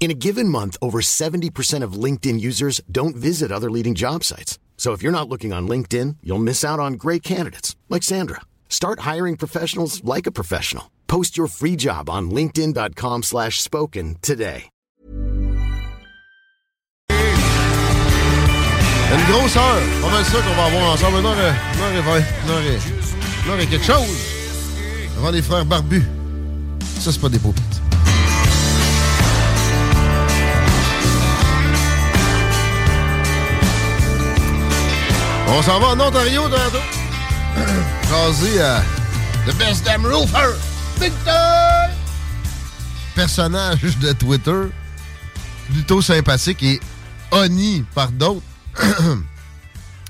In a given month, over 70% of LinkedIn users don't visit other leading job sites. So if you're not looking on LinkedIn, you'll miss out on great candidates like Sandra. Start hiring professionals like a professional. Post your free job on linkedin.com/spoken slash spoken today. Une grosse heure. Pas mal ça qu'on va avoir ensemble. Une heure, une heure et vingt. Une heure une heure quelque chose. Avant les frères barbus. Ça, c'est pas des paupites. On s'en va en Ontario tantôt. Jaser à The Best Damn Roofer. Victor! Personnage de Twitter. Plutôt sympathique et honni par d'autres.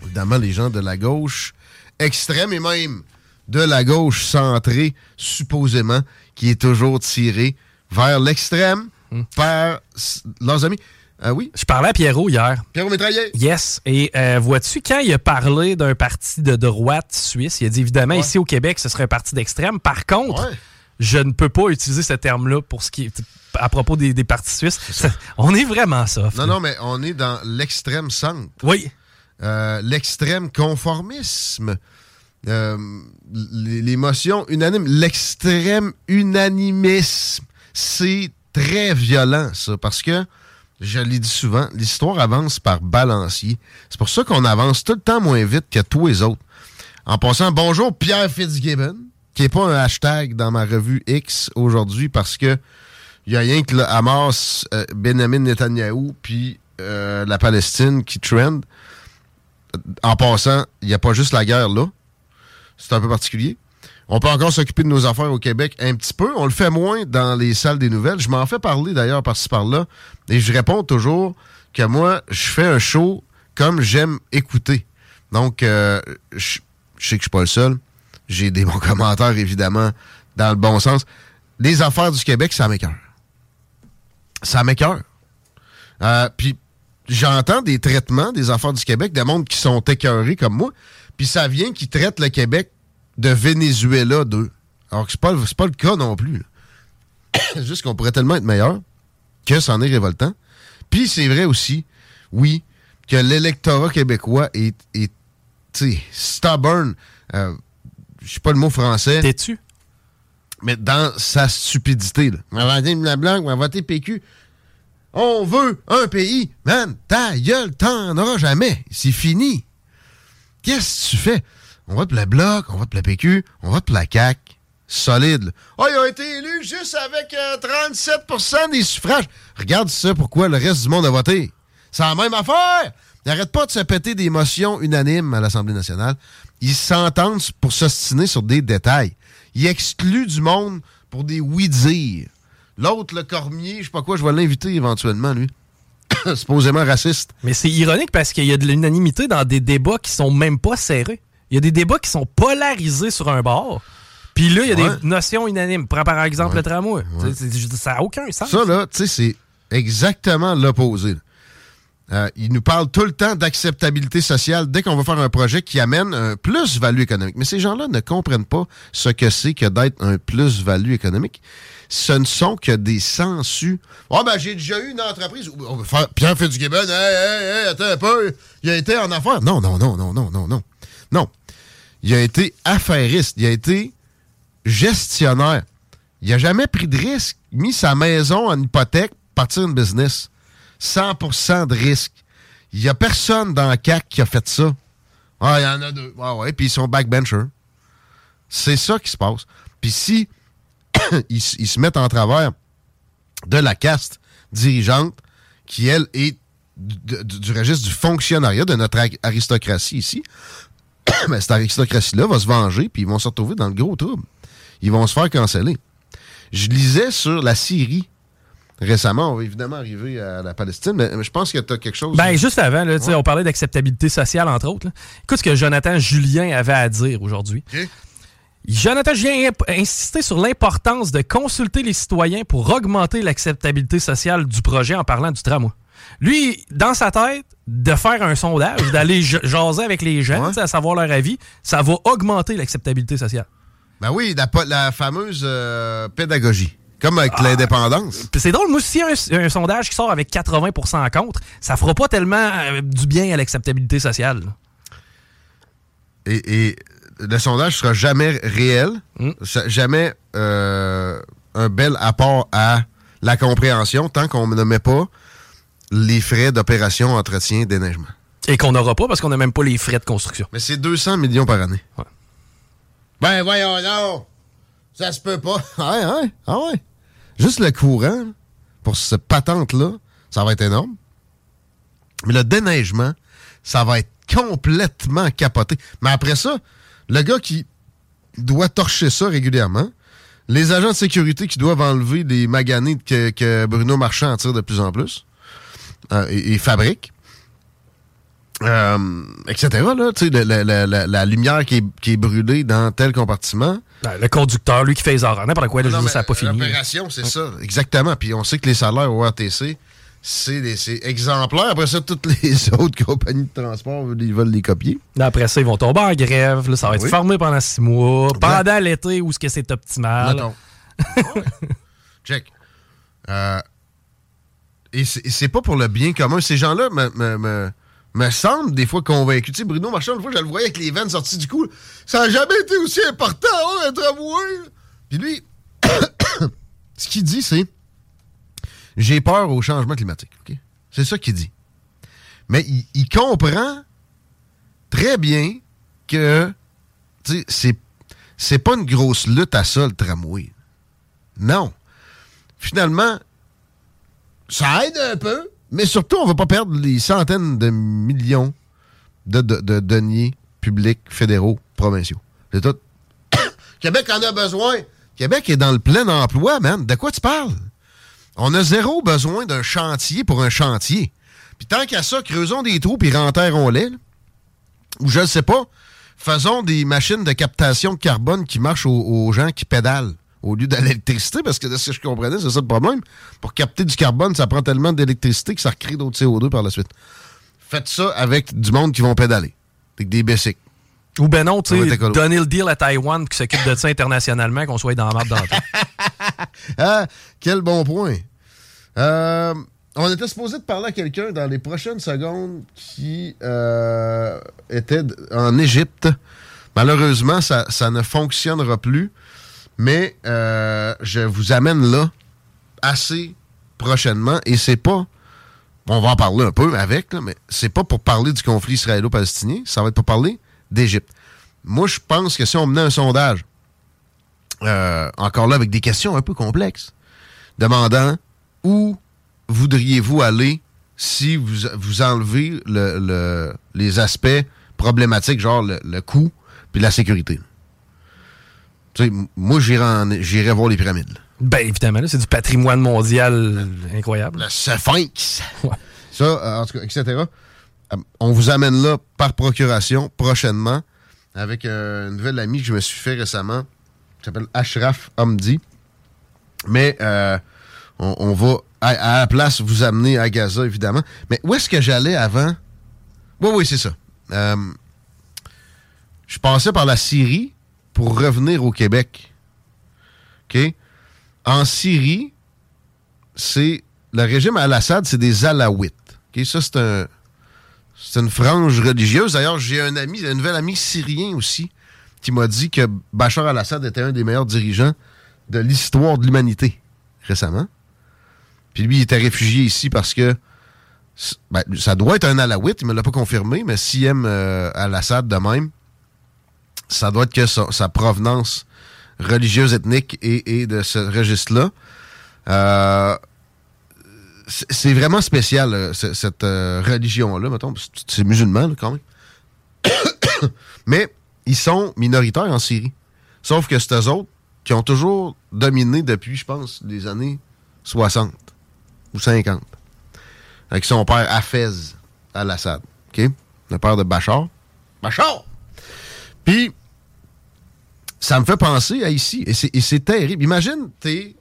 Évidemment, les gens de la gauche extrême et même de la gauche centrée, supposément, qui est toujours tirée vers l'extrême par s- leurs amis. Ah oui? Je parlais à Pierrot hier. Pierrot Métraillé. Yes. Et euh, vois-tu, quand il a parlé d'un parti de droite suisse, il a dit évidemment, ici au Québec, ce serait un parti d'extrême. Par contre, je ne peux pas utiliser ce terme-là pour ce qui est à propos des, des partis suisses. Ça- on est vraiment soft. Non, non, mais on est dans l'extrême centre. Oui. l'extrême conformisme. Euh, l- L'émotion unanime. L'extrême unanimisme. C'est très violent, ça, parce que, je l'ai dit souvent, l'histoire avance par balancier. C'est pour ça qu'on avance tout le temps moins vite que tous les autres. En passant, bonjour Pierre Fitzgibbon, qui n'est pas un hashtag dans ma revue X aujourd'hui parce que il y a rien que le Hamas, euh, Benjamin Netanyahou, puis euh, la Palestine qui trend. En passant, il n'y a pas juste la guerre là. C'est un peu particulier. On peut encore s'occuper de nos affaires au Québec un petit peu. On le fait moins dans les salles des nouvelles. Je m'en fais parler d'ailleurs par-ci par-là. Et je réponds toujours que moi, je fais un show comme j'aime écouter. Donc, euh, je, sais que je suis pas le seul. J'ai des bons commentaires, évidemment, dans le bon sens. Les affaires du Québec, ça m'écœure. Ça m'écœure. Euh, Puis, j'entends des traitements des affaires du Québec, des mondes qui sont écœurés comme moi. Puis, ça vient qui traite le Québec de Venezuela d'eux. Alors que c'est pas, pas le cas non plus. juste qu'on pourrait tellement être meilleur que c'en est révoltant. Puis c'est vrai aussi, oui, que l'électorat québécois est, stubborn. Euh, Je sais pas le mot français. T'es-tu? Mais dans sa stupidité. Là. On va voter la blanc, on va voter PQ. On veut un pays. Man, ta gueule, t'en auras jamais. C'est fini. Qu'est-ce que tu fais? On vote pour la Bloc, on vote pour la PQ, on vote pour la CAQ. Solide. Oh, ils ont été élus juste avec euh, 37% des suffrages. Regarde ça, pourquoi le reste du monde a voté. C'est la même affaire. Ils n'arrêtent pas de se péter des motions unanimes à l'Assemblée nationale. Ils s'entendent pour s'ostiner sur des détails. Ils excluent du monde pour des oui-dire. L'autre, le Cormier, je sais pas quoi, je vais l'inviter éventuellement, lui. Supposément raciste. Mais c'est ironique parce qu'il y a de l'unanimité dans des débats qui sont même pas serrés. Il y a des débats qui sont polarisés sur un bord. Puis là, il y a Ouais. des notions unanimes. Prends par exemple Ouais. le tramway. Ouais. Ça n'a aucun sens. Ça, là, tu sais, c'est exactement l'opposé. Euh, il nous parle tout le temps d'acceptabilité sociale dès qu'on va faire un projet qui amène un plus-value économique. Mais ces gens-là ne comprennent pas ce que c'est que d'être un plus-value économique. Ce ne sont que des sensus. Oh, ben, j'ai déjà eu une entreprise. où- on va faire- Pierre Fitzgibbon, hey, hey, hey, attends un peu. Il a été en affaires. Non, non, non, non, non, non, non. Non. Il a été affairiste. Il a été gestionnaire. Il n'a jamais pris de risque, mis sa maison en hypothèque, partir une business. 100% de risque. Il n'y a personne dans le CAC qui a fait ça. Ah, il y en a deux. Ah ouais, puis ils sont backbenchers. C'est ça qui se passe. Puis si ils, se mettent en travers de la caste dirigeante qui, elle, est du, du registre du fonctionnariat de notre aristocratie ici. Mais cette aristocratie-là va se venger, puis ils vont se retrouver dans le gros trouble. Ils vont se faire canceller. Je lisais sur la Syrie récemment. On va évidemment arriver à la Palestine, mais je pense que tu as quelque chose. Ben, juste avant, là, on parlait d'acceptabilité sociale, entre autres. Écoute ce que Jonathan Julien avait à dire aujourd'hui. Jonathan Julien a insisté sur l'importance de consulter les citoyens pour augmenter l'acceptabilité sociale du projet en parlant du tramway. Lui, dans sa tête, de faire un sondage, d'aller jaser avec les gens, à savoir leur avis, ça va augmenter l'acceptabilité sociale. Ben oui, la, fameuse euh, pédagogie. Comme avec ah. l'indépendance. C'est drôle, moi, si un, un, sondage qui sort avec 80% contre, ça fera pas tellement euh, du bien à l'acceptabilité sociale. Et, le sondage sera jamais réel, hmm. jamais euh, un bel apport à la compréhension tant qu'on ne met pas les frais d'opération, entretien, déneigement. Et qu'on n'aura pas parce qu'on n'a même pas les frais de construction. Mais c'est 200 millions par année. Ben voyons non! Ça se peut pas. ouais, ouais, ah ouais. Juste le courant, pour cette patente-là, ça va être énorme. Mais le déneigement, ça va être complètement capoté. Mais après ça, le gars qui doit torcher ça régulièrement, les agents de sécurité qui doivent enlever les maganés que, Bruno Marchand en tire de plus en plus euh, et, fabrique, euh, etc. Là, la, la, lumière qui est, qui est brûlée dans tel compartiment, ben, le conducteur, lui qui fait les horaires, n'importe quoi, là, ça n'a pas fini. L'opération, c'est ça, exactement. Puis on sait que les salaires au RTC, c'est exemplaire. Après ça, toutes les autres compagnies de transport, ils veulent les copier. Après ça, ils vont tomber en grève. ça va être formé pendant six mois. Pendant l'été, où est-ce que c'est optimal? Check. Euh, et c'est pas pour le bien commun. Ces gens-là me me semble des fois convaincu. Tu sais, Bruno Marchand, une fois, je le voyais avec les veines sorties du cou. Ça n'a jamais été aussi important, hein, tramway. Puis lui, ce qu'il dit, c'est j'ai peur au changement climatique. C'est ça qu'il dit. Mais il, comprend très bien que c'est c'est pas une grosse lutte à ça, le tramway. Non. Finalement, ça aide un peu, mais surtout, on ne va pas perdre les centaines de millions de, deniers publics, fédéraux, provinciaux. C'est tout. Québec en a besoin. Québec est dans le plein emploi, man. De quoi tu parles? On a zéro besoin d'un chantier pour un chantier. Puis tant qu'à ça, creusons des trous puis renterrons-les. Ou je ne sais pas, faisons des machines de captation de carbone qui marchent aux gens qui pédalent au lieu de l'électricité, parce que de ce que je comprenais, c'est ça le problème. Pour capter du carbone, ça prend tellement d'électricité que ça recrée d'autres CO2 par la suite. Faites ça avec du monde qui vont pédaler, avec des basics. Ou ben non, tu sais, donner le deal à Taïwan qui s'occupe de ça internationalement, qu'on soit dans la map dans ah, quel bon point. Euh, on était supposé de parler à quelqu'un dans les prochaines secondes qui euh, était en Égypte. Malheureusement, ça, ça ne fonctionnera plus. Mais euh, je vous amène là assez prochainement et c'est pas. On va en parler un peu avec, là, mais c'est pas pour parler du conflit israélo-palestinien, ça va être pour parler d'Égypte. Moi, je pense que si on menait un sondage, euh, encore là avec des questions un peu complexes, demandant où voudriez-vous aller si vous, vous enlevez le, les aspects problématiques, genre le, le coût puis la sécurité? Moi, j'irai voir les pyramides. Ben, évidemment, c'est du patrimoine mondial incroyable. Le sphinx. Ça, euh, en tout cas, etc. Euh, on vous amène là par procuration prochainement avec euh, une nouvelle amie que je me suis fait récemment qui s'appelle Ashraf Hamdi. Mais on, va à, la place vous amener à Gaza, évidemment. Mais où est-ce que j'allais avant? Oui, oui, c'est ça. je passais par la Syrie pour revenir au Québec. OK? En Syrie, c'est le régime al-Assad, c'est des Alaouites. Ça, c'est un, une frange religieuse. D'ailleurs, j'ai un ami, un nouvel ami syrien aussi, qui m'a dit que Bachar al-Assad était un des meilleurs dirigeants de l'histoire de l'humanité récemment. Puis lui, il était réfugié ici parce que ben, ça doit être un Alaouite, il ne me l'a pas confirmé, mais s'il aime euh, al-Assad de même, ça doit être que sa, provenance religieuse, ethnique et, de ce registre-là. Euh, c'est vraiment spécial, euh, cette euh, religion-là, mettons. C'est musulman, quand même. Mais ils sont minoritaires en Syrie. Sauf que c'est eux autres qui ont toujours dominé depuis, je pense, les années 60 ou 50. Avec son père Hafez al-Assad. OK? Le père de Bachar. Bachar! Puis, ça me fait penser à ici. Et c'est terrible. Imagine, t'es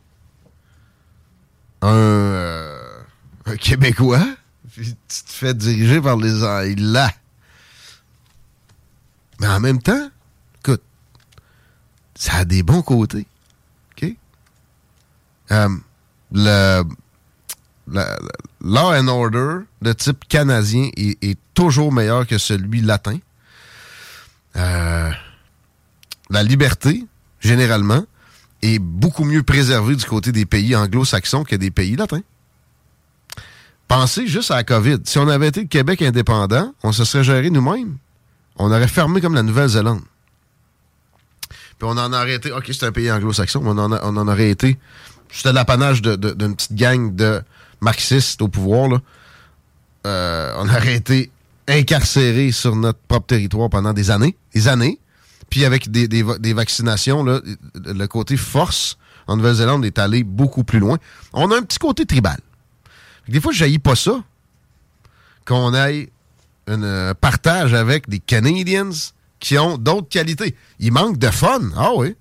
un, euh, un, Québécois, puis tu te fais diriger par les là. Mais en même temps, écoute, ça a des bons côtés. OK? Euh, le, law and order de type canadien est, toujours meilleur que celui latin. Euh, la liberté, généralement, est beaucoup mieux préservée du côté des pays anglo-saxons que des pays latins. Pensez juste à la COVID. Si on avait été le Québec indépendant, on se serait géré nous-mêmes. On aurait fermé comme la Nouvelle-Zélande. Puis on en aurait été... OK, c'est un pays anglo-saxon, mais on en, aurait été... C'était l'apanage d'une petite gang de marxistes au pouvoir. Euh, on aurait été incarcérés sur notre propre territoire pendant des années. Des années. Puis avec des, des, vaccinations, là, le côté force en Nouvelle-Zélande est allé beaucoup plus loin. On a un petit côté tribal. Des fois, je jaillis pas ça. Qu'on ait un euh, partage avec des Canadiens qui ont d'autres qualités. Il manque de fun. Ah oui.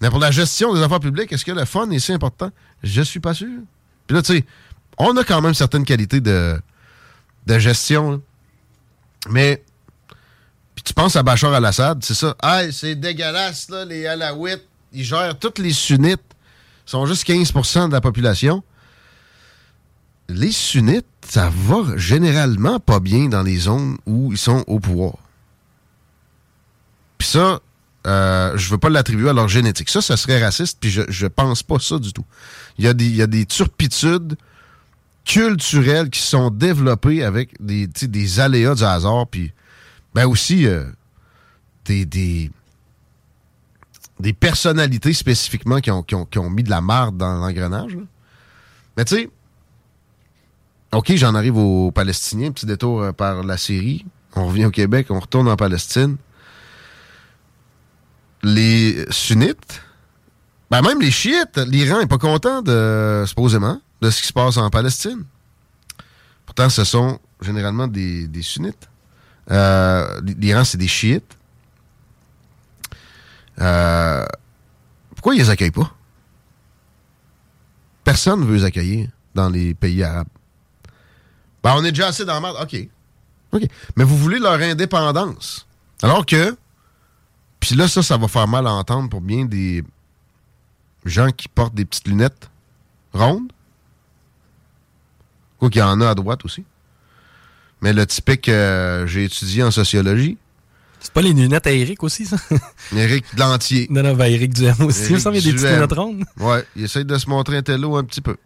Mais pour la gestion des affaires publiques, est-ce que le fun est si important? Je suis pas sûr. Puis là, tu sais, on a quand même certaines qualités de, de gestion. Mais tu penses à Bachar al-Assad, c'est ça? Ah, c'est dégueulasse, là, les Alaouites. Ils gèrent toutes les sunnites. Ils sont juste 15% de la population. Les sunnites, ça va généralement pas bien dans les zones où ils sont au pouvoir. Puis ça, euh, je veux pas l'attribuer à leur génétique. Ça, ça serait raciste, puis je, je pense pas ça du tout. Il y il y a des turpitudes culturelles qui sont développées avec des, des aléas du hasard, puis ben aussi euh, des, des, personnalités spécifiquement qui ont, qui, ont, mis de la marde dans l'engrenage. Mais tu sais, OK, j'en arrive aux Palestiniens, petit détour euh, par la Syrie. On revient au Québec, on retourne en Palestine. Les sunnites, ben même les chiites, l'Iran n'est pas content de, supposément, de ce qui se passe en Palestine. Pourtant, ce sont généralement des sunnites. Euh, L'Iran, c'est des chiites. Euh, pourquoi ils les accueillent pas? Personne ne veut les accueillir dans les pays arabes. Ben, on est déjà assez dans la merde. OK. OK. Mais vous voulez leur indépendance. Alors que, puis là, ça, ça va faire mal à entendre pour bien des gens qui portent des petites lunettes rondes. Quoi qu'il y en a à droite aussi. Mais le typique, euh, j'ai étudié en sociologie. C'est pas les lunettes à Eric aussi, ça? Eric Lantier. Non, non, ben Eric Duhem aussi. il des petites lunettes rondes. Ouais, il essaye de se montrer un télo un petit peu.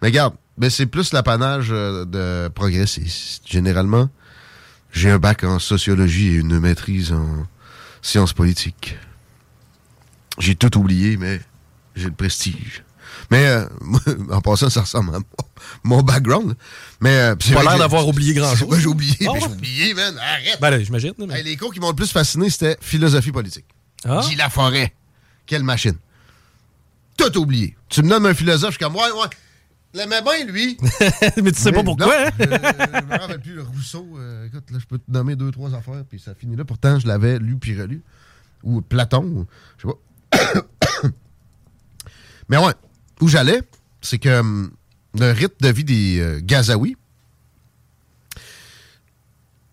Mais regarde, mais c'est plus l'apanage euh, de progressistes. Généralement, j'ai un bac en sociologie et une maîtrise en sciences politiques. J'ai tout oublié, mais j'ai le prestige. Mais euh, en passant, ça ressemble à mon, background. Mais euh, pas l'air d'avoir oublié grand-chose. j'ai oublié. Ah j'ai oublié, man. Arrête. Ben, j'imagine. les cours qui m'ont le plus fasciné, c'était philosophie politique. Ah. Guy Laforêt. Quelle machine. Tout oublié. Tu me nommes un philosophe, je suis comme, ouais, ouais. L'aimait bien, lui. mais tu sais pas pourquoi. Non, hein? je, me rappelle plus. Rousseau, euh, écoute, là, je peux te nommer deux, trois affaires, puis ça finit là. Pourtant, je l'avais lu puis relu. Ou Platon, je sais pas. mais ouais, où j'allais, c'est que hum, le rythme de vie des euh, Gazaouis,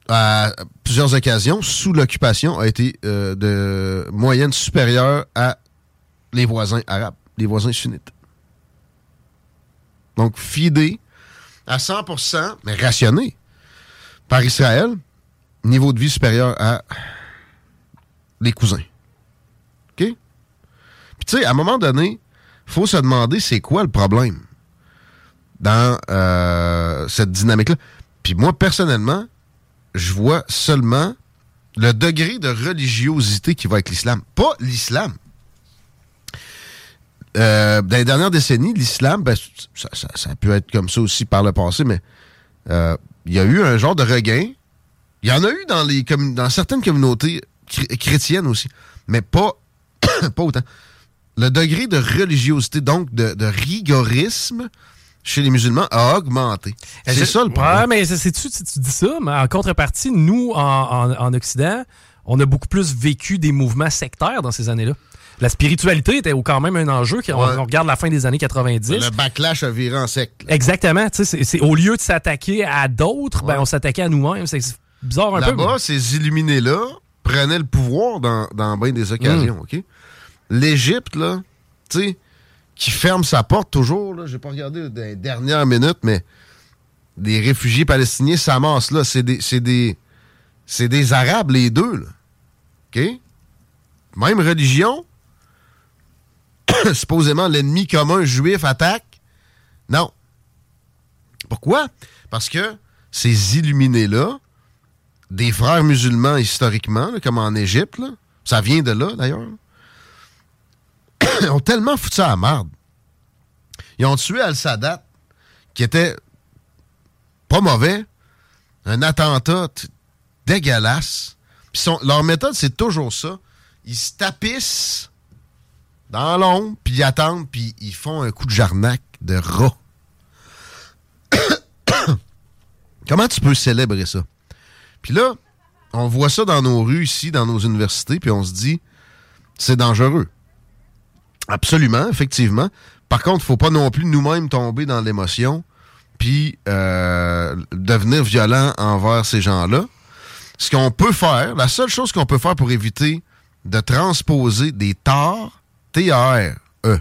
à plusieurs occasions, sous l'occupation, a été euh, de moyenne supérieure à les voisins arabes, les voisins sunnites. Donc, fidé à 100%, mais rationné par Israël, niveau de vie supérieur à les cousins. OK? Puis, tu sais, à un moment donné, faut se demander c'est quoi le problème dans euh, cette dynamique-là. Puis moi, personnellement, je vois seulement le degré de religiosité qui va avec l'islam. Pas l'islam. euh, dans les dernières décennies, l'islam, ben, ça, ça, ça, peut être comme ça aussi par le passé, mais euh, il y a eu un genre de regain. Il y en a eu dans, les dans certaines communautés chrétiennes aussi, mais pas, pas autant. Le degré de religiosité, donc de, de rigorisme, chez les musulmans a augmenté. C'est ça le problème. Ouais, mais c'est tu, tu dis ça, mais en contrepartie, nous, en, en, en, Occident, on a beaucoup plus vécu des mouvements sectaires dans ces années-là. La spiritualité était quand même un enjeu. On, on regarde la fin des années 90. Le backlash a viré en secte. Exactement. C'est, au lieu de s'attaquer à d'autres, ben, on s'attaquait à nous-mêmes. C'est bizarre un peu. Là-bas, ces illuminés-là prenaient le pouvoir dans, dans bien des occasions. Mm. OK? L'Égypte, là, tu sais, qui ferme sa porte toujours. Je n'ai pas regardé les dernières minutes, mais des réfugiés palestiniens s'amassent là. C'est des, c'est des, c'est des Arabes, les deux. Là. OK? Même religion. Supposément, l'ennemi commun juif attaque. Non. Pourquoi? Parce que ces illuminés-là, des frères musulmans historiquement, là, comme en Égypte, là, ça vient de là d'ailleurs, ils ont tellement foutu ça à la marde. Ils ont tué Al-Sadat, qui était pas mauvais, un attentat dégueulasse. Son, leur méthode, c'est toujours ça. Ils se tapissent dans l'ombre, puis ils attendent, puis ils font un coup de jarnac de rat. Comment tu peux célébrer ça? Puis là, on voit ça dans nos rues ici, dans nos universités, puis on se dit, c'est dangereux. Absolument, effectivement. Par contre, il faut pas non plus nous-mêmes tomber dans l'émotion puis euh, devenir violent envers ces gens-là. Ce qu'on peut faire, la seule chose qu'on peut faire pour éviter de transposer des torts, T-A-R-E,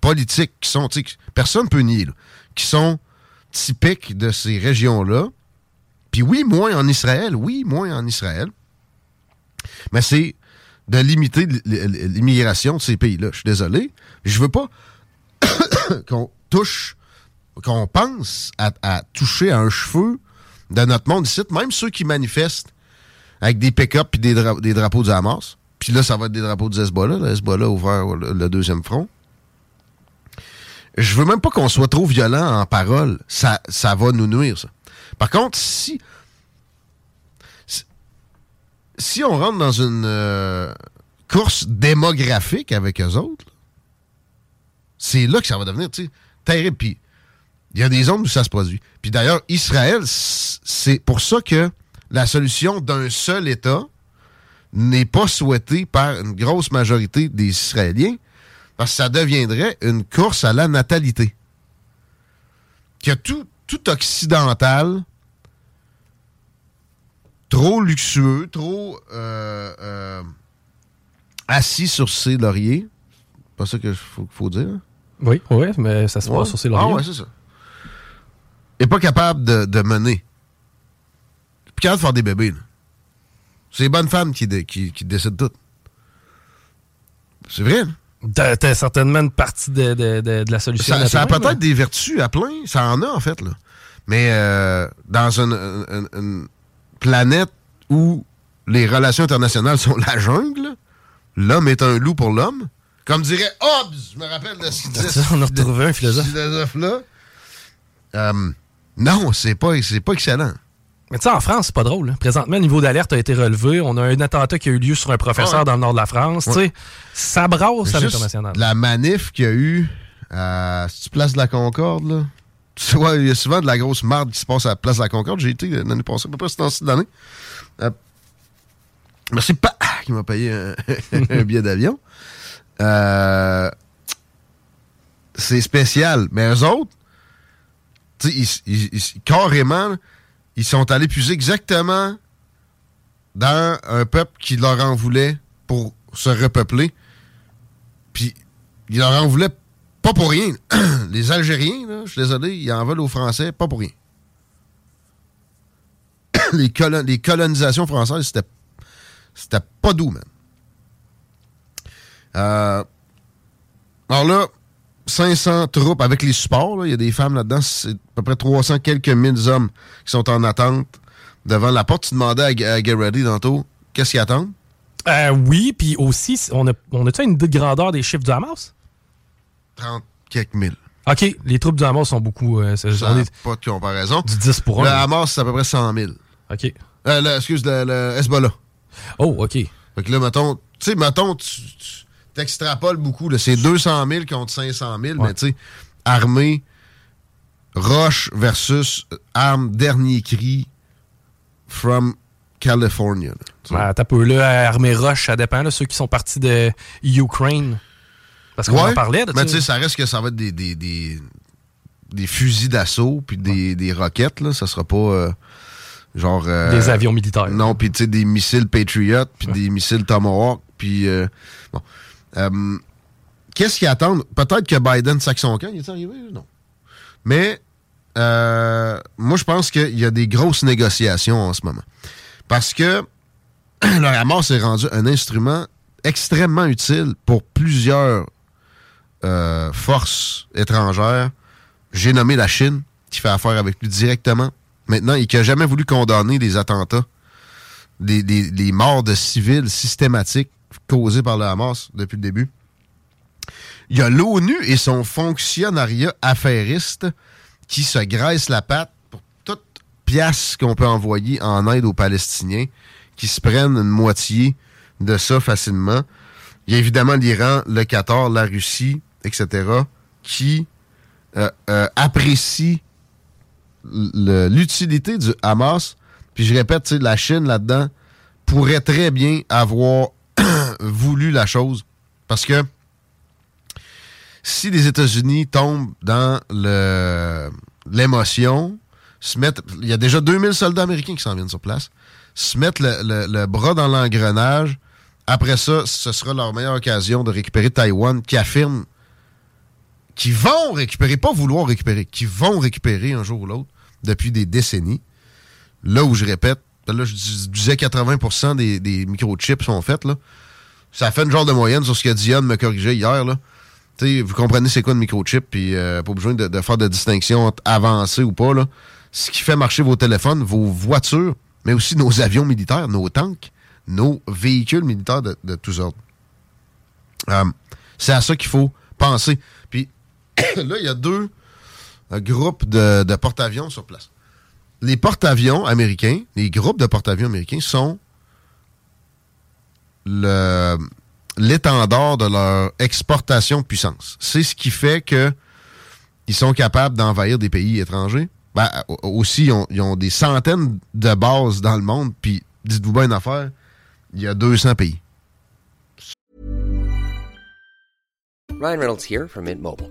politiques qui sont, personne ne peut nier, qui sont typiques de ces régions-là. Puis oui, moins en Israël, oui, moins en Israël. Mais c'est de limiter l'immigration de ces pays-là. Je suis désolé. Je veux pas qu'on touche, qu'on pense à, toucher un cheveu de notre monde ici, même ceux qui manifestent avec des pick-up et des, dra des, drapeaux du Hamas. Puis là, ça va être des drapeaux du Hezbollah. Le Hezbollah ouvert le, le deuxième front. Je veux même pas qu'on soit trop violent en parole. Ça, ça va nous nuire, ça. Par contre, si si on rentre dans une euh, course démographique avec eux autres, c'est là que ça va devenir terrible. Puis il y a des zones où ça se produit. Puis d'ailleurs, Israël, c'est pour ça que la solution d'un seul État n'est pas souhaitée par une grosse majorité des Israéliens, parce que ça deviendrait une course à la natalité. Que tout, tout occidental trop luxueux, trop euh, euh, assis sur ses lauriers. Pas ça qu'il faut, faut, dire. Oui, oui, mais ça se voit ouais. sur ses lauriers. Ah ouais, c'est ça. Et pas capable de, de mener. Puis capable de faire des bébés. C'est les bonnes femmes qui, dé, qui, qui décident tout. C'est vrai. T'as, t'as certainement une partie de, de, de, de la solution. Ça, ça a peut-être des vertus à plein. Ça en a, en fait. Là. Mais euh, dans une, une, une planète où les relations internationales sont la jungle, l'homme est un loup pour l'homme. Comme dirait Hobbes, je me rappelle de ce qu'il disait. On a retrouvé un philosophe. philosophe là. Euh, non, c'est pas, c'est pas excellent. Mais tu sais, en France, c'est pas drôle. Hein. Présentement, le niveau d'alerte a été relevé. On a un attentat qui a eu lieu sur un professeur ouais. dans le nord de la France. Ouais. Tu sais, ça brasse à l'international. La manif qu'il y a eu à tu Place de la Concorde, là. Tu vois, il y a souvent de la grosse marde qui se passe à la Place de la Concorde. J'ai été l'année passée, à peu près cette année. Euh, merci, pas qui m'a payé un, un billet d'avion. Euh, c'est spécial. Mais eux autres, ils, ils, ils, carrément, ils sont allés puiser exactement dans un peuple qui leur en voulait pour se repeupler. Puis, ils leur en voulaient pas pour rien. Les Algériens, je suis désolé, ils en veulent aux Français, pas pour rien. les, colon les colonisations françaises, c'était pas doux, man. Euh, alors là, 500 troupes avec les supports, il y a des femmes là-dedans, c'est à peu près 300 quelques mille hommes qui sont en attente devant la porte. Tu demandais à, à Ready tantôt, qu'est-ce qu'ils attendent? Euh, oui, puis aussi, on a, on a une grandeur des chiffres du Hamas? 30 quelques mille. OK, les troupes du Hamas sont beaucoup. Euh, ça n'a pas de comparaison. Du 10 pour 1. Le Hamas, c'est à peu près 100 000. OK. Euh, excuse, le, le, Hezbollah. Oh, OK. Fait que là, mettons, tu sais, mettons, tu t'extrapoles beaucoup. C'est 200 000 contre 500 000, mais tu sais, armée, roche versus arme, dernier cri, from California. Là, t'as peu là, armée roche, ça dépend, là, ceux qui sont partis de Ukraine. Parce qu'on en parlait. mais tu sais, ça reste que ça va être des, des, des, fusils d'assaut puis des, des roquettes, là. Ça sera pas euh, genre... Euh, des avions militaires. Non, puis tu sais, des missiles Patriot puis des missiles Tomahawk puis... Euh, bon. Qu'est-ce qu'ils attendent? Peut-être que Biden sac son camp. Il est arrivé? Non. Mais moi, je pense qu'il y a des grosses négociations en ce moment. Parce que le Hamas s'est rendu un instrument extrêmement utile pour plusieurs euh, force étrangère, j'ai nommé la Chine, qui fait affaire avec lui directement. Maintenant, et qui n'a jamais voulu condamner des attentats, des, morts de civils systématiques causées par le Hamas depuis le début. Il y a l'ONU et son fonctionnariat affairiste qui se graisse la patte pour toute pièce qu'on peut envoyer en aide aux Palestiniens, qui se prennent une moitié de ça facilement. Il y a évidemment l'Iran, le Qatar, la Russie, etc., qui euh, euh, apprécient l'utilité du Hamas. Puis je répète, la Chine là-dedans pourrait très bien avoir voulu la chose. Parce que si les États-Unis tombent dans l'émotion, se mettent. Il y a déjà 2000 soldats américains qui s'en viennent sur place. Se mettent le bras dans l'engrenage. Après ça, ce sera leur meilleure occasion de récupérer Taïwan, qui affirme qui vont récupérer, pas vouloir récupérer, qui vont récupérer un jour ou l'autre depuis des décennies. Là où je répète, là je disais 80% des, microchips sont faits, là. Ça fait une genre de moyenne sur ce que Dion me corrigeait hier, là. vous comprenez c'est quoi une microchip, puis euh, pas besoin de, faire de distinction entre avancé ou pas, là. Ce qui fait marcher vos téléphones, vos voitures, mais aussi nos avions militaires, nos tanks, nos véhicules militaires de, tous ordres. Euh, c'est à ça qu'il faut penser. Là, il y a deux euh, groupes de, porte-avions sur place. Les porte-avions américains, les groupes de porte-avions américains sont l'étendard de leur exportation de puissance. C'est ce qui fait que ils sont capables d'envahir des pays étrangers. Ben, aussi, ils ont, des centaines de bases dans le monde. Puis, dites-vous bien une affaire, il y a 200 pays. Ryan Reynolds here from Mint Mobile.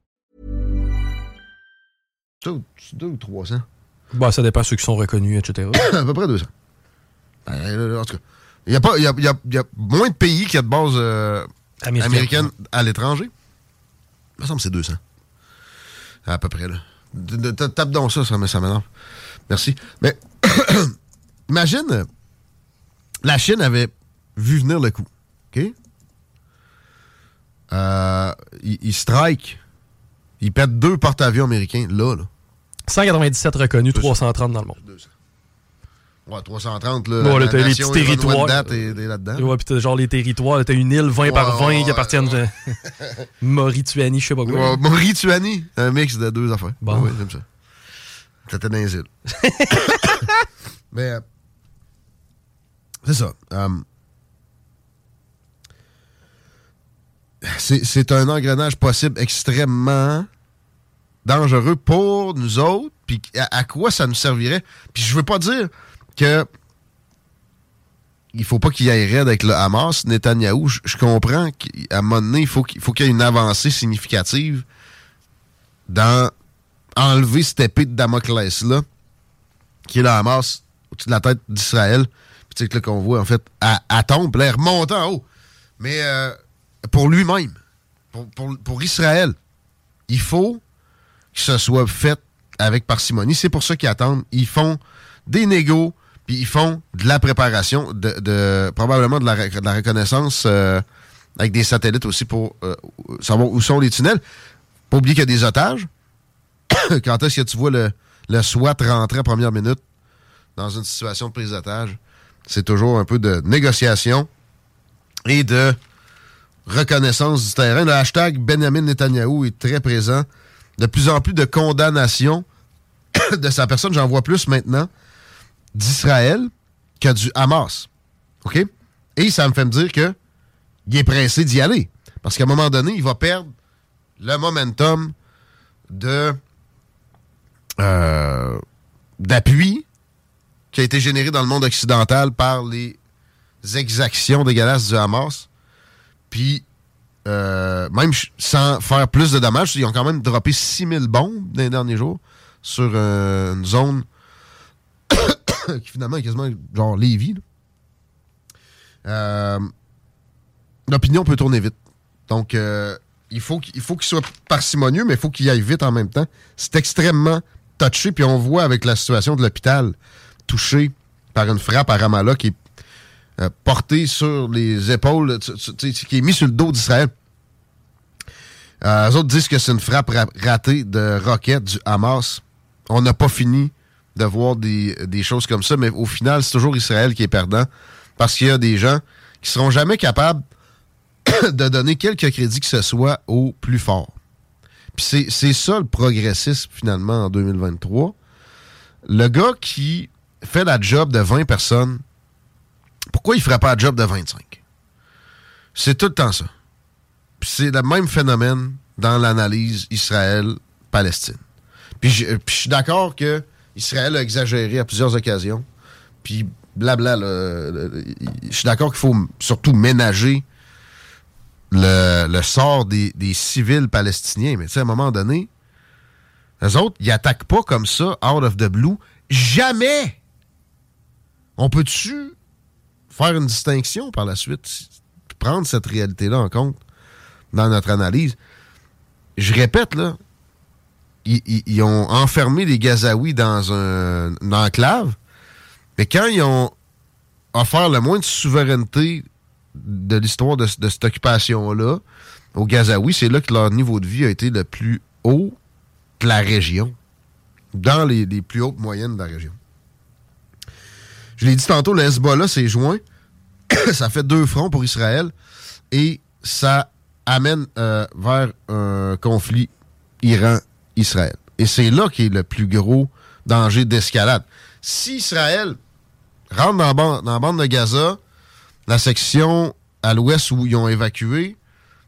Deux, deux ou 300. Bah, ça dépend ceux qui sont reconnus, etc. à peu près 200. Ben, en tout cas, il y, a pas, y, a, y, a, y a moins de pays qui a de base euh, Américaine. américaine à l'étranger. Il me semble que c'est 200. À peu près, là. Tape donc ça, ça m'énerve. Merci. Mais, imagine, la Chine avait vu venir le coup. OK? Euh, il, il strike ils pètent deux porte-avions américains, là, là. 197 reconnus, 330 dans le monde. 200. Ouais, 330, là. Bon, là, t'as les petits territoires. Là-dedans. Ouais, pis t'as genre les territoires. T'as une île 20 par 20 qui appartiennent de Maurituanie, je sais pas quoi. Ouais, Maurituanie, un mix de deux affaires. Bon. Oui, j'aime ça. T'étais dans les îles. Mais, euh, c'est ça. Um, c'est un engrenage possible extrêmement dangereux pour nous autres, puis à, quoi ça nous servirait? Puis je veux pas dire que il faut pas qu'il y ait raid avec le Hamas, Netanyahou. Je, comprends qu'à un moment donné, il faut qu'il y ait une avancée significative dans enlever cette épée de Damoclès-là, qui est le Hamas au-dessus de la tête d'Israël. Puis tu sais que là qu'on voit, en fait, à, à tombe, l'air montant en haut. Mais euh, pour lui-même, pour, pour, pour Israël, il faut que ce soit fait avec parcimonie. C'est pour ça qu'ils attendent. Ils font des négos, puis ils font de la préparation, probablement de la, reconnaissance euh, avec des satellites aussi pour euh, savoir où sont les tunnels. Pas oublier qu'il y a des otages. Quand est-ce que tu vois le, SWAT rentrer à première minute dans une situation de prise d'otage? C'est toujours un peu de négociation et de reconnaissance du terrain. Le hashtag Benjamin Netanyahu est très présent. De plus en plus de condamnations de sa personne, j'en vois plus maintenant, d'Israël que du Hamas. OK? Et ça me fait me dire que il est pressé d'y aller. Parce qu'à un moment donné, il va perdre le momentum de euh, d'appui qui a été généré dans le monde occidental par les exactions dégueulasses du Hamas. Puis, euh, même sans faire plus de dommages, ils ont quand même droppé 6000 bombes dans les derniers jours sur euh, une zone qui finalement est quasiment genre Lévis. Euh, l'opinion peut tourner vite. Donc, il faut qu'il faut qu'il soit parcimonieux, mais il faut qu'il aille vite en même temps. C'est extrêmement touché, puis on voit avec la situation de l'hôpital touché par une frappe à Ramallah qui est euh, porté sur les épaules, qui est mis sur le dos d'Israël. Euh, eux autres disent que c'est une frappe ratée de roquettes du Hamas. On n'a pas fini de voir des, choses comme ça, mais au final, c'est toujours Israël qui est perdant parce qu'il y a des gens qui seront jamais capables de donner quelque crédit que ce soit au plus fort. Puis c'est ça le progressisme finalement en 2023. Le gars qui fait la job de 20 personnes pourquoi il ne ferait pas un job de 25? C'est tout le temps ça. C'est le même phénomène dans l'analyse Israël-Palestine. Puis je, suis d'accord que Israël a exagéré à plusieurs occasions. Puis blabla, je suis d'accord qu'il faut surtout ménager le, sort des, civils palestiniens. Mais tu sais, à un moment donné, les autres, ils attaquent pas comme ça, out of the blue. Jamais! On peut-tu faire une distinction par la suite, prendre cette réalité-là en compte dans notre analyse. Je répète, là, ils, ont enfermé les Gazaouis dans un, une enclave, mais quand ils ont offert le moins de souveraineté de l'histoire de, cette occupation-là aux Gazaouis, c'est là que leur niveau de vie a été le plus haut de la région, dans les, les plus hautes moyennes de la région. Je l'ai dit tantôt, le Hezbollah s'est joint. ça fait deux fronts pour Israël et ça amène euh, vers un conflit Iran-Israël. Et c'est là qui est le plus gros danger d'escalade. Si Israël rentre dans la, bande, de Gaza, la section à l'ouest où ils ont évacué,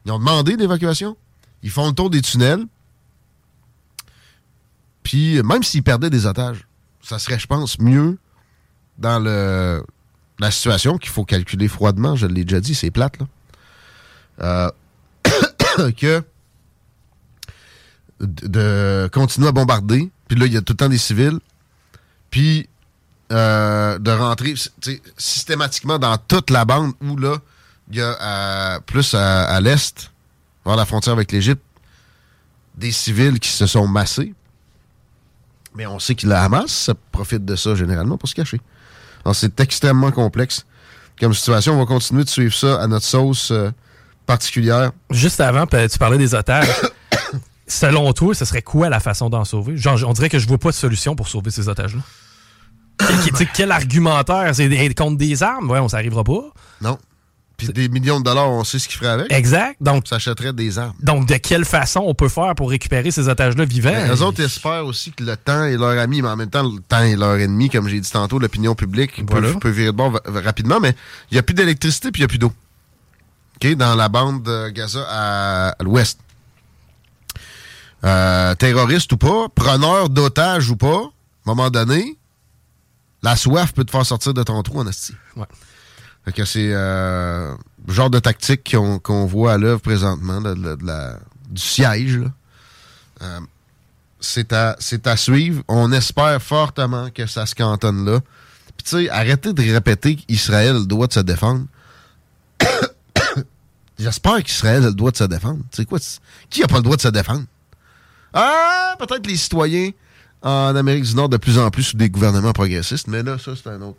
ils ont demandé l'évacuation, ils font le tour des tunnels, puis même s'ils perdaient des otages, ça serait, je pense, mieux dans le, la situation qu'il faut calculer froidement, je l'ai déjà dit, c'est plate, là. Euh, que de continuer à bombarder, puis là, il y a tout le temps des civils, puis euh, de rentrer systématiquement dans toute la bande où là, il y a plus à, l'est, vers la frontière avec l'Égypte, des civils qui se sont massés. Mais on sait que la Hamas ça profite de ça généralement pour se cacher c'est extrêmement complexe comme situation. On va continuer de suivre ça à notre sauce euh, particulière. Juste avant, tu parlais des otages. Selon toi, ce serait quoi la façon d'en sauver? Genre, on dirait que je vois pas de solution pour sauver ces otages-là. quel, quel argumentaire? C'est contre des armes? Ouais, on s'arrivera pas. Non. Puis des millions de dollars, on sait ce qu'il ferait avec. Exact. Donc, ça achèterait des armes. Donc, de quelle façon on peut faire pour récupérer ces otages-là vivants? Les autres espèrent aussi que le temps est leur ami, mais en même temps, le temps est leur ennemi, comme j'ai dit tantôt, l'opinion publique peut, virer de bord rapidement, mais il n'y a plus d'électricité puis il n'y a plus d'eau. OK? Dans la bande de Gaza à, l'ouest. euh, terroriste ou pas, preneur d'otages ou pas, à un moment donné, la soif peut te faire sortir de ton trou en. Ouais. Que c'est euh, le genre de tactique qu'on voit à l'œuvre présentement, de, la, du siège. Euh, c'est à, à suivre. On espère fortement que ça se cantonne là. Puis tu sais, arrêtez de répéter qu'Israël a de se défendre. J'espère qu'Israël a le droit de se défendre. Sais quoi? Qui a pas le droit de se défendre? Ah, peut-être les citoyens en Amérique du Nord de plus en plus sous des gouvernements progressistes, mais là, ça, c'est un autre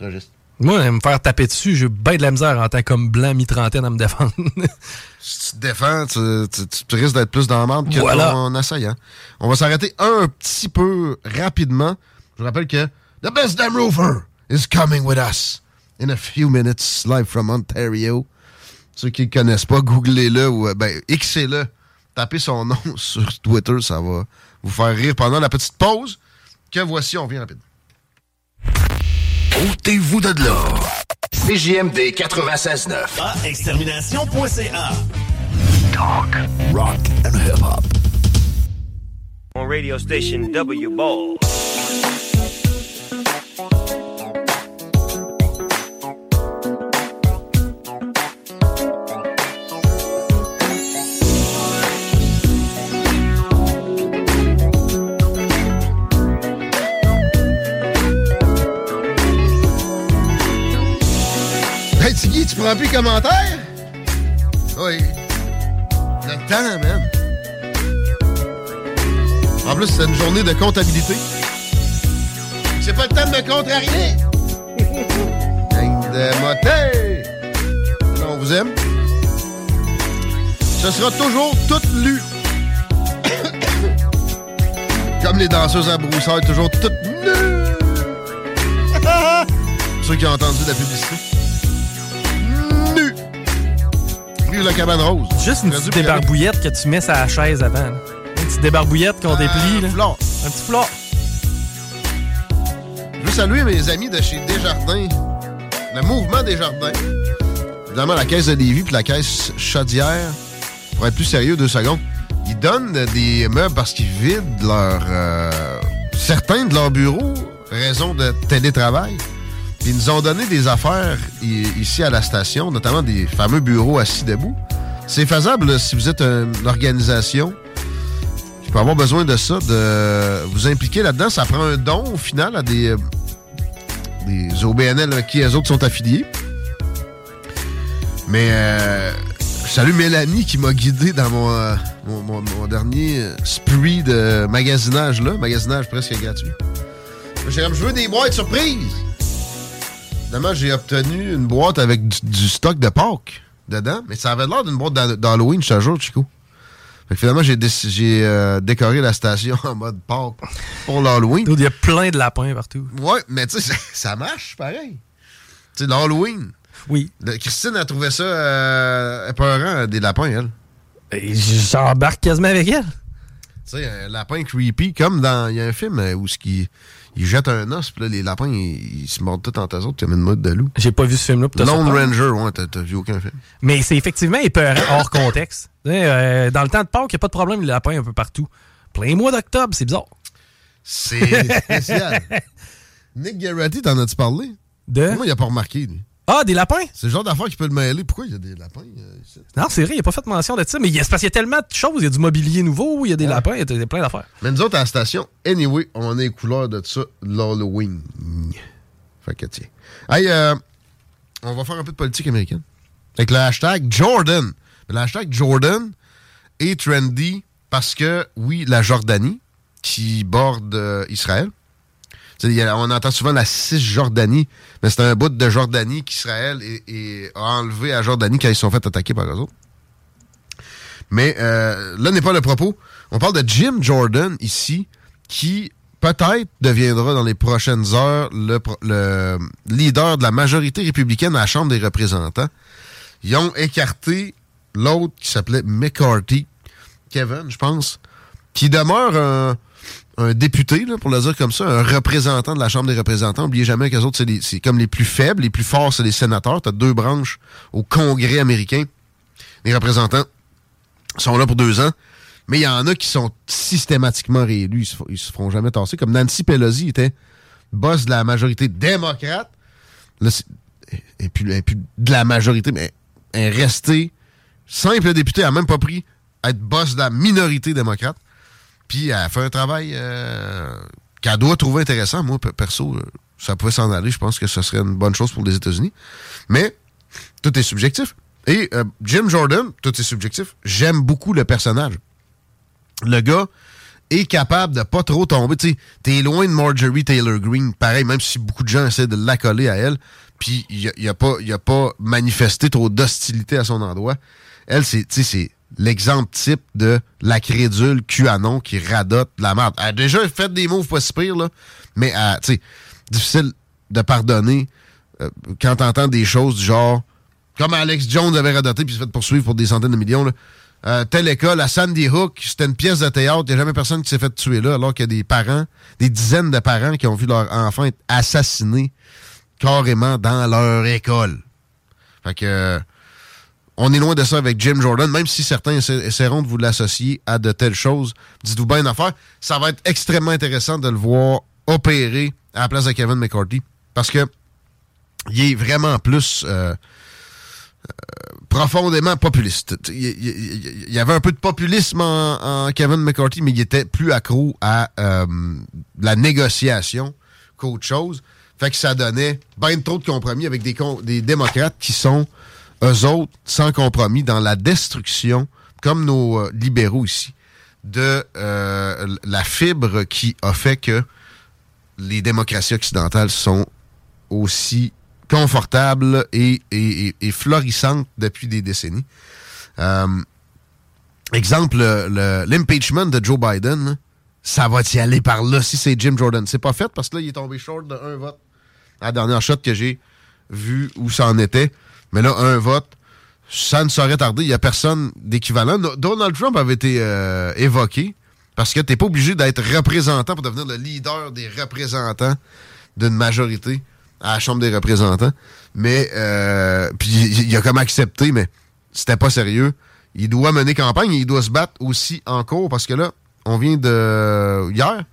registre. Moi, me faire taper dessus, j'ai bien de la misère en tant comme blanc mi-trentaine à me défendre. si tu te défends, tu, risques d'être plus dans la merde que voilà. ton assaillant. On va s'arrêter un petit peu rapidement. Je rappelle que The Best Damn Roofer is coming with us in a few minutes, live from Ontario. Ceux qui ne connaissent pas, googlez-le ou ben, xez-le. Tapez son nom sur Twitter, ça va vous faire rire pendant la petite pause. Que voici, on vient rapidement. Ôtez-vous de l'or. CJMD 96.9. À extermination.ca. Talk, rock and hip-hop. On radio station W Ball. Tu prends plus commentaire? Oui. Le temps, man. En plus, c'est une journée de comptabilité. C'est pas le temps de me contrarier. de moté. On vous aime. Ce sera toujours tout lu. Comme les danseuses à broussailles, toujours toutes nues. Ceux qui ont entendu la publicité. La cabane rose. Juste une petite débarbouillette que tu mets sur la chaise avant. Une petite débarbouillette qu'on déplie. Un flot. Un petit flot. Je veux saluer mes amis de chez Desjardins. Le mouvement Desjardins. Évidemment, la caisse de Lévis puis la caisse Chaudière. Pour être plus sérieux, deux secondes. Ils donnent des meubles parce qu'ils vident leur, euh, certains de leurs bureaux, raison de télétravail. Ils nous ont donné des affaires ici à la station, notamment des fameux bureaux assis debout. C'est faisable si vous êtes une organisation qui peut avoir besoin de ça, de vous impliquer là-dedans. Ça prend un don au final à des, euh, OBNL qui eux autres sont affiliés. Mais euh, salue Mélanie qui m'a guidé dans mon, euh, mon, dernier spree de magasinage là, magasinage presque gratuit. Je veux des boîtes surprises. Finalement, j'ai obtenu une boîte avec du, stock de Pâques dedans, mais ça avait l'air d'une boîte d'Halloween, je te jure, Chico. Fait que finalement, j'ai, euh, décoré la station en mode Pâques pour l'Halloween. Il y a plein de lapins partout. Ouais, mais tu sais, ça, marche pareil. Tu sais, l'Halloween. Oui. Christine a trouvé ça euh, épeurant, des lapins, elle. J'embarque quasiment avec elle. Tu sais, un lapin creepy, comme dans. Il y a un film euh, où ce qui il jette un os, puis là, les lapins, ils, se mordent tout en tas autres, comme une mode de loup. J'ai pas vu ce film-là. Lone Ranger, ouais, t'as vu aucun film. Mais c'est effectivement épeurant hors contexte. Euh, dans le temps de Pâques, il n'y a pas de problème, les lapins un peu partout. Plein mois d'octobre, c'est bizarre. C'est spécial. Nick Garrity, t'en as-tu parlé? De? Moi, il a pas remarqué, lui? Ah, des lapins? C'est le genre d'affaire qui peut le mêler. Pourquoi il y a des lapins euh? Non, c'est vrai, il n'a pas fait mention de ça. Mais c'est parce qu'il y a tellement de choses. Il y a du mobilier nouveau, il y a des lapins, il y a plein d'affaires. Mais nous autres, à la station, anyway, on a les couleurs de ça, l'Halloween. Fait que tiens. Hey, euh, on va faire un peu de politique américaine. Avec le hashtag Jordan. Le hashtag Jordan est trendy parce que, oui, la Jordanie, qui borde euh, Israël, on entend souvent la Cisjordanie, mais c'est un bout de Jordanie qu'Israël a enlevé à Jordanie quand ils sont fait attaquer par eux autres. Mais euh, là n'est pas le propos. On parle de Jim Jordan ici, qui peut-être deviendra dans les prochaines heures le, le, leader de la majorité républicaine à la Chambre des représentants. Ils ont écarté l'autre qui s'appelait McCarthy, Kevin, je pense, qui demeure un un député, là, pour le dire comme ça, un représentant de la Chambre des représentants. N'oubliez jamais qu'eux autres, c'est comme les plus faibles, les plus forts, c'est les sénateurs. Tu as deux branches au Congrès américain. Les représentants sont là pour deux ans. Mais il y en a qui sont systématiquement réélus. Ils se, se feront jamais tasser. Comme Nancy Pelosi était boss de la majorité démocrate. Là, et puis, de la majorité, mais elle est restée simple députée, elle même pas pris être boss de la minorité démocrate. Puis elle fait un travail euh, qu'elle doit trouver intéressant. Moi, perso, euh, ça pouvait s'en aller. Je pense que ce serait une bonne chose pour les États-Unis. Mais tout est subjectif. Et euh, Jim Jordan, tout est subjectif. J'aime beaucoup le personnage. Le gars est capable de pas trop tomber. Tu es loin de Marjorie Taylor Greene. Pareil, même si beaucoup de gens essaient de l'accoler à elle. Puis il n'a a a pas manifesté trop d'hostilité à son endroit. Elle, c'est l'exemple type de la crédule QAnon qui radote la merde. Déjà fait des mots pas si pire, là, mais tu sais, difficile de pardonner euh, quand t'entends des choses du genre comme Alex Jones avait radoté puis s'est fait poursuivre pour des centaines de millions. Là. Euh, telle école, à Sandy Hook, c'était une pièce de théâtre. Il n'y a jamais personne qui s'est fait tuer là, alors qu'il y a des parents, des dizaines de parents qui ont vu leur enfant être assassiné carrément dans leur école. Fait que on est loin de ça avec Jim Jordan, même si certains essaieront de vous l'associer à de telles choses. Dites-vous bien une affaire, ça va être extrêmement intéressant de le voir opérer à la place de Kevin McCarthy. Parce que il est vraiment plus euh, euh, profondément populiste. Il, y avait un peu de populisme en, Kevin McCarthy, mais il était plus accro à euh, la négociation qu'autre chose. Fait que ça donnait bien trop de compromis avec des, des démocrates qui sont eux autres, sans compromis, dans la destruction, comme nos euh, libéraux ici, de euh, la fibre qui a fait que les démocraties occidentales sont aussi confortables et, florissantes depuis des décennies. Euh, exemple, l'impeachment de Joe Biden, ça va y aller par là si c'est Jim Jordan. C'est pas fait parce que là, il est tombé short de un vote. La dernière shot que j'ai vu où ça en était. Mais là, un vote, ça ne saurait tarder. Il n'y a personne d'équivalent. Donald Trump avait été euh, évoqué parce que tu n'es pas obligé d'être représentant pour devenir le leader des représentants d'une majorité à la Chambre des représentants. Mais, euh, puis il a comme accepté, mais c'était pas sérieux. Il doit mener campagne et il doit se battre aussi en cours parce que là, on vient de, hier,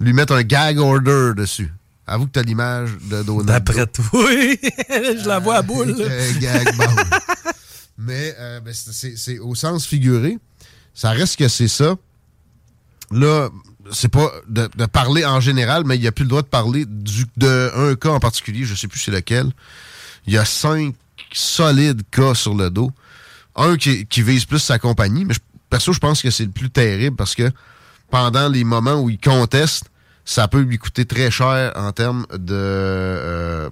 lui mettre un gag order dessus. Avoue que tu as l'image de Donald. D'après toi, oui. je la vois à boule. Mais euh, ben, c'est au sens figuré. Ça reste que c'est ça. Là, c'est pas de, parler en général, mais il n'y a plus le droit de parler du, de un cas en particulier. Je sais plus c'est lequel. Il y a cinq solides cas sur le dos. Un qui, vise plus sa compagnie, mais perso, je pense que c'est le plus terrible parce que pendant les moments où il conteste, ça peut lui coûter très cher en termes de, euh,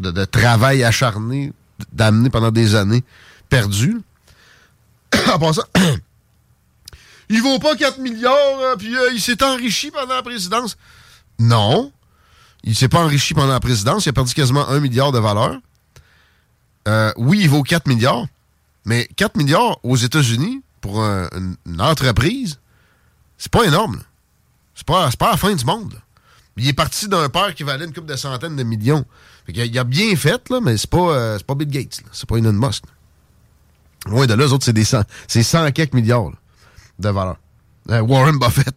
de, travail acharné, d'amener pendant des années perdu. en passant, il vaut pas 4 milliards, euh, puis euh, il s'est enrichi pendant la présidence. Non, il s'est pas enrichi pendant la présidence, il a perdu quasiment 1 milliard de valeur. oui, il vaut 4 milliards, mais 4 milliards aux États-Unis pour une, entreprise, c'est pas énorme. C'est pas, pas la fin du monde. Il est parti d'un père qui valait une coupe de centaines de millions. il, a bien fait, là, mais c'est pas, euh, pas Bill Gates. C'est pas Elon Musk. Loin de là, eux autres, c'est des 100, c'est 100 quelques milliards de valeur. Euh, Warren Buffett.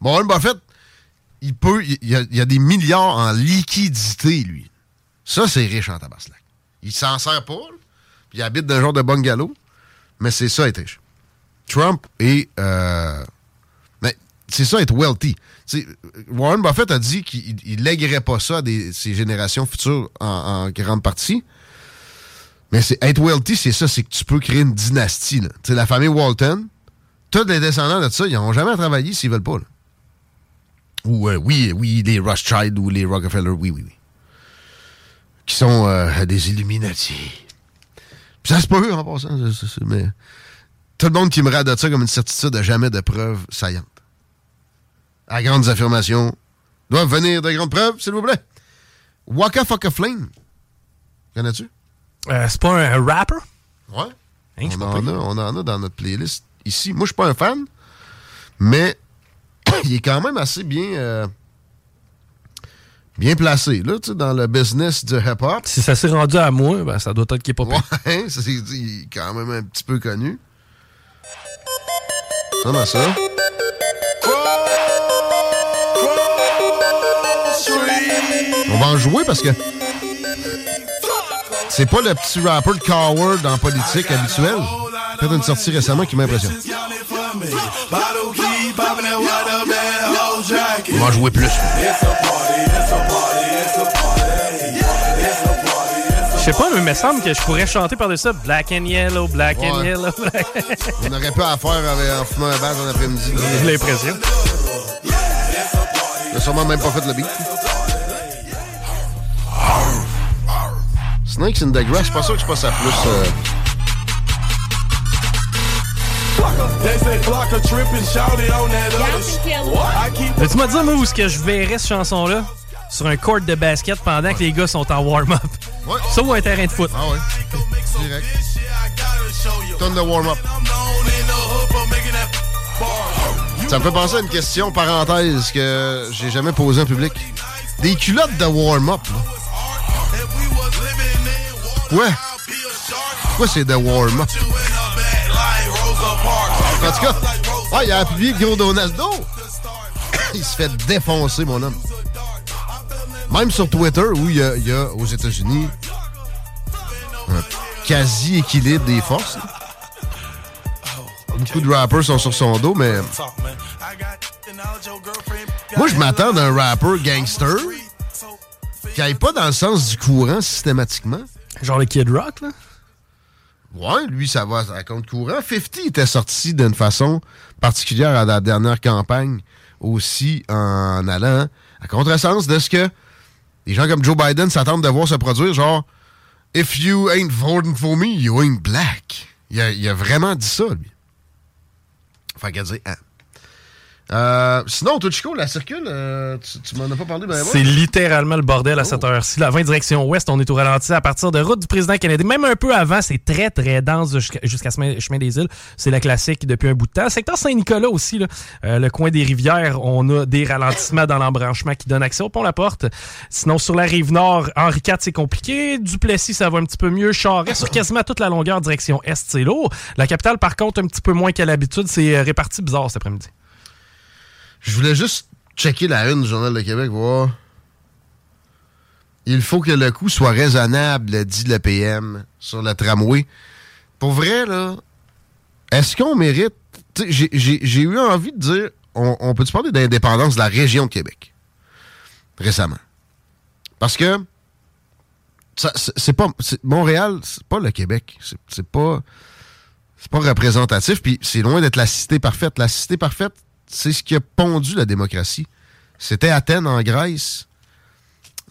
Warren Buffett, il peut, il a, des milliards en liquidité, lui. Ça, c'est riche en tabaslac. Il s'en sert pas, puis il habite dans un genre de bungalow, mais c'est ça, être riche. Trump est... Euh, c'est ça être wealthy. Warren Buffett a dit qu'il léguerait pas ça à ses générations futures en, grande partie. Mais c'est être wealthy, c'est ça, c'est que tu peux créer une dynastie. La famille Walton, tous les descendants de ça, ils n'ont jamais travaillé s'ils veulent pas. Ou euh, oui, oui, les Rothschild ou les Rockefeller, oui, oui, oui. Qui sont euh, des Illuminati. Ça, c'est pas eux en passant. mais tout le monde qui me de ça comme une certitude n'a jamais de preuves saillantes à grandes affirmations doivent venir de grandes preuves, s'il vous plaît. Waka Fucka Flame. Connais-tu? Euh, c'est pas un, rapper? Ouais. Hein, on, en a, on en a dans notre playlist ici. Moi, je suis pas un fan, mais il est quand même assez bien, euh, bien placé là, dans le business du hip-hop. Si ça s'est rendu à moi, ben, ça doit être qu'il est pas Ouais, c'est, il est quand même un petit peu connu. Comment ça? En jouer parce que c'est pas le petit rapper de Coward en politique habituel. Fait une sortie récemment qui m'impressionne. On va en jouer plus. Je sais pas, mais il me semble que je pourrais chanter par-dessus ça. Black and yellow, black and yellow, black On aurait pas à faire avec, en fumant un base en après-midi. J'ai l'impression. Il a sûrement même pas fait le beat. Snakes in the Grass, je suis pas sûr que je passe à plus. euh, Mais tu m'as dit, moi, où est-ce que je verrais cette chanson-là? Sur un court de basket pendant que les gars sont en warm-up. Ouais. Ça ou un terrain de foot? Ah ouais. Direct. Tonne de warm-up. Ça me fait penser à une question parenthèse que j'ai jamais posée en public. Des culottes de warm-up, là. Ouais. Pourquoi c'est de warm-up? En tout cas, ah, il a appuyé gros Donaldo. il se fait défoncer, mon homme. Même sur Twitter, où il y a, aux États-Unis un quasi-équilibre des forces. Beaucoup de rappers sont sur son dos, mais moi, je m'attends d'un rapper gangster qui aille pas dans le sens du courant systématiquement. Genre le Kid Rock, là? Ouais, lui, ça va à compte courant. 50 était sorti d'une façon particulière à la dernière campagne, aussi en allant à contresens de ce que les gens comme Joe Biden s'attendent de voir se produire, genre If you ain't voting for me, you ain't black. Il a, il a vraiment dit ça, lui. Fait qu'à dire, ah. Euh, sinon, toi, Chico, la circule, euh, tu, tu m'en as pas parlé, ben, C'est littéralement le bordel à Oh. cette heure-ci. La 20 direction ouest, on est au ralenti à partir de route du président canadien. Même un peu avant, c'est très, très dense jusqu'à chemin, des îles. C'est la classique depuis un bout de temps. Secteur Saint-Nicolas aussi, là, euh, le coin des rivières, on a des ralentissements dans l'embranchement qui donnent accès au pont-la-porte. Sinon, sur la rive nord, Henri IV, c'est compliqué. Duplessis, ça va un petit peu mieux. Charest, sur quasiment toute la longueur direction est, c'est lourd. La capitale, par contre, un petit peu moins qu'à l'habitude. C'est euh, réparti bizarre cet après-midi. Je voulais juste checker la une du Journal de Québec, voir. Il faut que le coût soit raisonnable, dit le PM, sur le tramway. Pour vrai, là, est-ce qu'on mérite? J'ai eu envie de dire on, peut-tu parler d'indépendance de la région de Québec? Récemment? Parce que c'est pas. Montréal, c'est pas le Québec. C'est pas. C'est pas représentatif, puis c'est loin d'être la cité parfaite. La cité parfaite, c'est ce qui a pondu la démocratie. C'était Athènes en Grèce,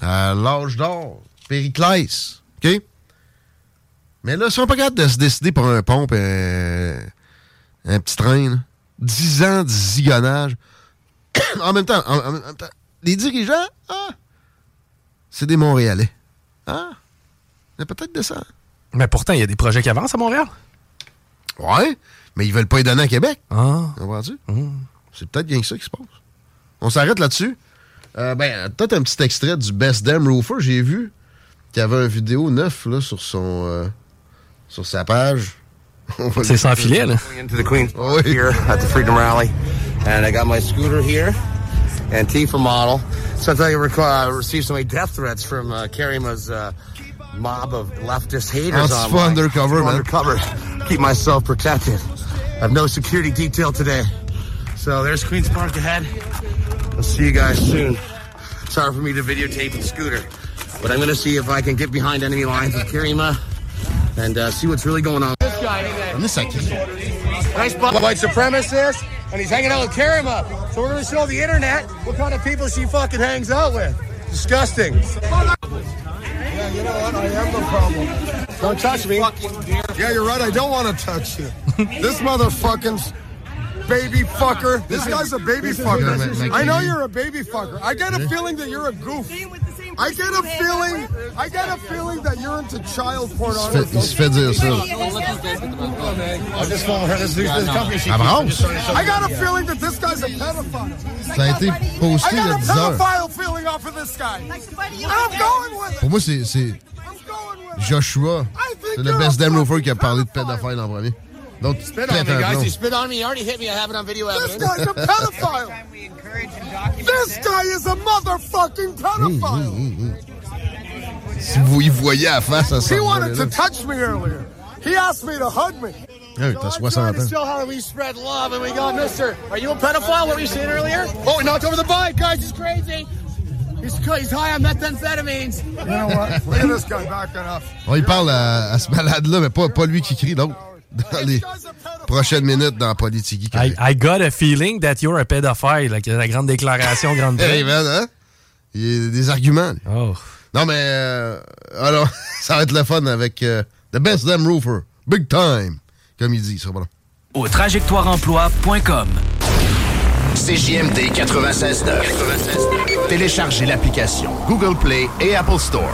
à l'âge d'or, Périclès, OK? Mais là, ils sont pas capables de se décider pour un pont et un, un petit train. là. Dix ans de zigonnage. en même temps, en, en même temps, les dirigeants, ah, c'est des Montréalais. Ah, il y a peut-être de ça. Mais pourtant, il y a des projets qui avancent à Montréal. Ouais, mais ils veulent pas les donner à Québec. Ah. Comprends-tu? C'est peut-être bien que ça qui se passe. On s'arrête là-dessus. Euh, ben, peut-être un petit extrait du Best Damn Roofer. J'ai vu qu'il y avait une vidéo neuf là, sur son euh, sur sa page. C'est sans filet, là. into the Queen's Oh, Park here at the Freedom Rally, and I got my scooter here, Antifa model. Since I rec- uh, received so many death threats from uh, Karima's uh, mob of leftist haters Antifa online. undercover, man. Undercover. Keep myself protected. I have no security detail today. So there's Queen's Park ahead. I'll see you guys soon. Sorry for me to videotape the scooter, but I'm going to see if I can get behind enemy lines with Karima and uh, see what's really going on. This guy, Amenez ça qui? nice bu- white supremacist, and he's hanging out with Karima. So we're gonna show the internet what kind of people she fucking hangs out with. Disgusting. Yeah, you know what? I am the problem. Don't touch me. Yeah, you're right. I don't want to touch you. this motherfucking baby fucker. This guy's a baby fucker. I know you're a baby fucker. I get a feeling that you're a goof. I get a feeling. I get a feeling that you're into child pornography. il se fait dire ça. I just filmed her. This, this, this company she À Brance? I got a feeling that this guy's a pedophile. Ça a été posté I il y a got a 10 heures. pedophile feeling off of this guy. And I'm going with it. Pour moi, c'est Joshua. C'est le Best Damn Roofer qui a parlé de pédophile en premier. D'autres Spit on me, guys. He spit on me. He already hit me. I have it on video This evidence. guy's a pedophile. This guy is a motherfucking pedophile. Si vous y voyez à la face, ça He wanted to touch me earlier. He asked me to hug me. Ah hey, t'as 60 Trying to ans. show how we spread love, and we go, Mister, are you a pedophile? What were you saying earlier? Oh, he knocked over the bike, guys. He's crazy. He's, he's high on methamphetamines. You know what? Look at this guy backing up. Oh, on y parle à, à ce malade-là, mais pas, pas lui qui crie, l'autre. Dans les prochaines minutes dans Politique. I, I got a feeling that you're a pedophile. Like, la grande déclaration, grande Hey, man, hein? Il y a des arguments. Oh. Non, mais euh, alors, ça va être le fun avec euh, The Best Damn Roofer. Big time, comme il dit. Ça va long. Au trajectoireemploi.com. CJMD 96.9. Téléchargez l'application Google Play et Apple Store.